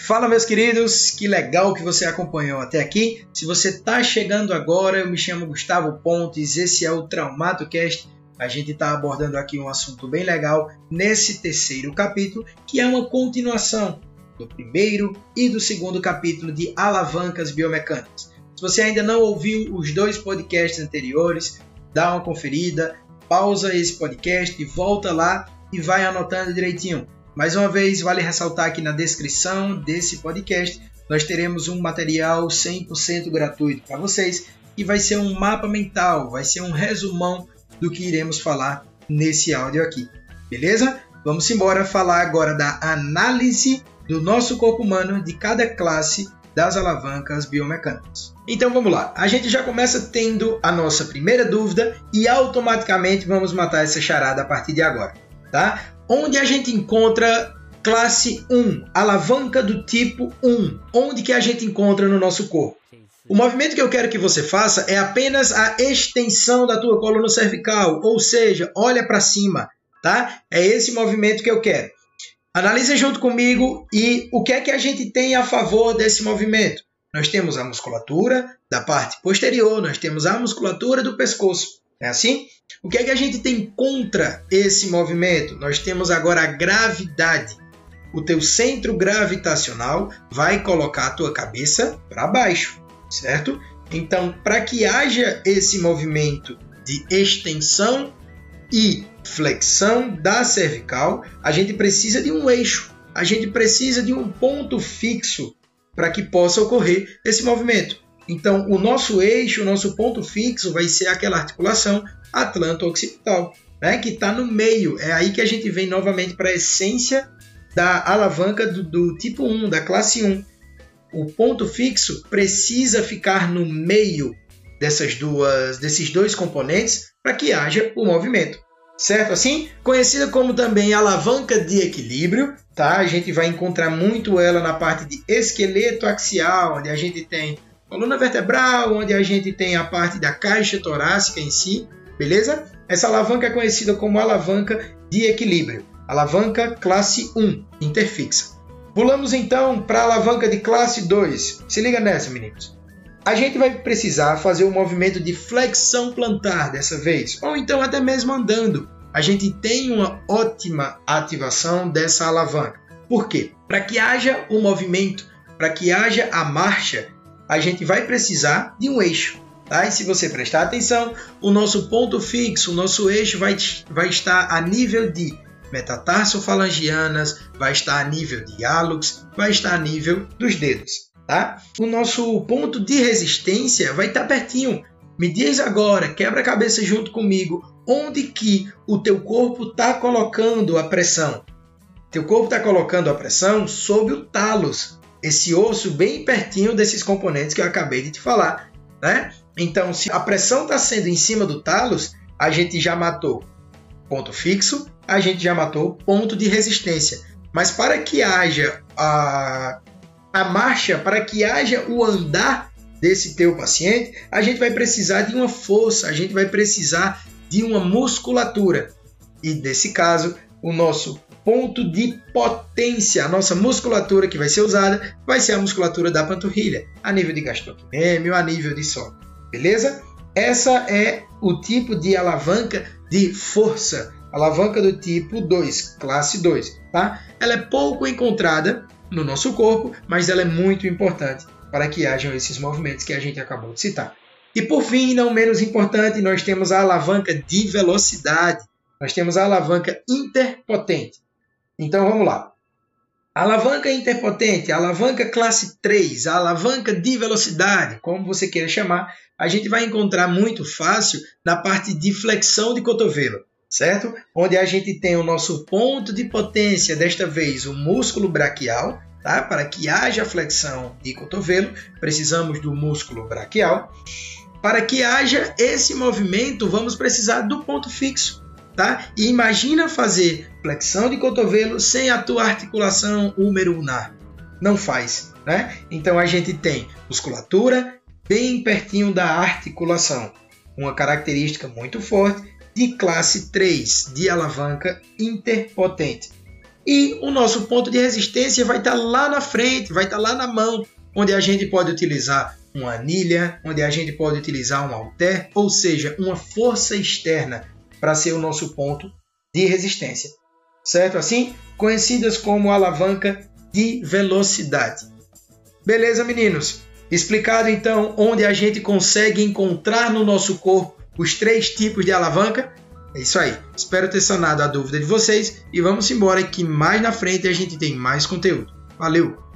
Fala, meus queridos, que legal que você acompanhou até aqui. Se você está chegando agora, eu me chamo Gustavo Pontes, esse é o TraumatoCast. A gente está abordando aqui um assunto bem legal nesse terceiro capítulo, que é uma continuação do primeiro e do segundo capítulo de Alavancas Biomecânicas. Se você ainda não ouviu os dois podcasts anteriores, dá uma conferida, pausa esse podcast, volta lá e vai anotando direitinho mais uma vez, vale ressaltar que na descrição desse podcast nós teremos um material 100% gratuito para vocês e vai ser um mapa mental, vai ser um resumão do que iremos falar nesse áudio aqui. Beleza? Vamos embora falar agora da análise do nosso corpo humano de cada classe das alavancas biomecânicas. Então vamos lá. A gente já começa tendo a nossa primeira dúvida e automaticamente vamos matar essa charada a partir de agora, tá? Onde a gente encontra classe 1, alavanca do tipo 1? Onde que a gente encontra no nosso corpo? O movimento que eu quero que você faça é apenas a extensão da tua coluna cervical, ou seja, olha para cima, tá? É esse movimento que eu quero. Analise junto comigo e o que é que a gente tem a favor desse movimento? Nós temos a musculatura da parte posterior, nós temos a musculatura do pescoço. É assim? O que é que a gente tem contra esse movimento? Nós temos agora a gravidade. O teu centro gravitacional vai colocar a tua cabeça para baixo, certo? Então, para que haja esse movimento de extensão e flexão da cervical, a gente precisa de um eixo, a gente precisa de um ponto fixo para que possa ocorrer esse movimento. Então, o nosso eixo, o nosso ponto fixo vai ser aquela articulação atlanto-occipital, né, que está no meio. É aí que a gente vem novamente para a essência da alavanca do, do tipo 1, da classe 1. O ponto fixo precisa ficar no meio dessas duas, desses dois componentes para que haja o movimento. Certo assim? Conhecida como também alavanca de equilíbrio, tá? A gente vai encontrar muito ela na parte de esqueleto axial, onde a gente tem coluna vertebral, onde a gente tem a parte da caixa torácica em si, beleza? Essa alavanca é conhecida como alavanca de equilíbrio, alavanca classe 1, interfixa. Pulamos então para a alavanca de classe 2. Se liga nessa, meninos. A gente vai precisar fazer um movimento de flexão plantar dessa vez, ou então até mesmo andando. A gente tem uma ótima ativação dessa alavanca. Por quê? Para que haja o movimento, para que haja a marcha, a gente vai precisar de um eixo. Tá? E se você prestar atenção, o nosso ponto fixo, o nosso eixo vai, vai estar a nível de metatarsofalangianas, vai estar a nível de hálux, vai estar a nível dos dedos. Tá? O nosso ponto de resistência vai estar pertinho. Me diz agora, quebra a cabeça junto comigo, onde que o teu corpo está colocando a pressão? Teu corpo está colocando a pressão sobre o talos, esse osso bem pertinho desses componentes que eu acabei de te falar, né? Então, se a pressão está sendo em cima do talos, a gente já matou ponto fixo, a gente já matou ponto de resistência. Mas para que haja a, a marcha, para que haja o andar desse teu paciente, a gente vai precisar de uma força, a gente vai precisar de uma musculatura. E nesse caso, o nosso ponto de potência. A nossa musculatura que vai ser usada vai ser a musculatura da panturrilha, a nível de gastrocnêmio, a nível de solo. Beleza? Essa é o tipo de alavanca de força, alavanca do tipo 2, classe 2, tá? Ela é pouco encontrada no nosso corpo, mas ela é muito importante para que hajam esses movimentos que a gente acabou de citar. E por fim, não menos importante, nós temos a alavanca de velocidade. Nós temos a alavanca interpotente. Então vamos lá. Alavanca interpotente, alavanca classe 3, a alavanca de velocidade, como você queira chamar, a gente vai encontrar muito fácil na parte de flexão de cotovelo, certo? Onde a gente tem o nosso ponto de potência, desta vez o músculo braquial, tá? Para que haja flexão de cotovelo, precisamos do músculo braquial. Para que haja esse movimento, vamos precisar do ponto fixo, tá? E imagina fazer flexão de cotovelo sem a tua articulação húmero-ulnar. Não faz, né? Então a gente tem musculatura bem pertinho da articulação, uma característica muito forte de classe 3 de alavanca interpotente. E o nosso ponto de resistência vai estar tá lá na frente, vai estar tá lá na mão, onde a gente pode utilizar uma anilha, onde a gente pode utilizar um halter, ou seja, uma força externa para ser o nosso ponto de resistência. Certo assim? Conhecidas como alavanca de velocidade. Beleza, meninos? Explicado então onde a gente consegue encontrar no nosso corpo os três tipos de alavanca? É isso aí. Espero ter sanado a dúvida de vocês e vamos embora que mais na frente a gente tem mais conteúdo. Valeu!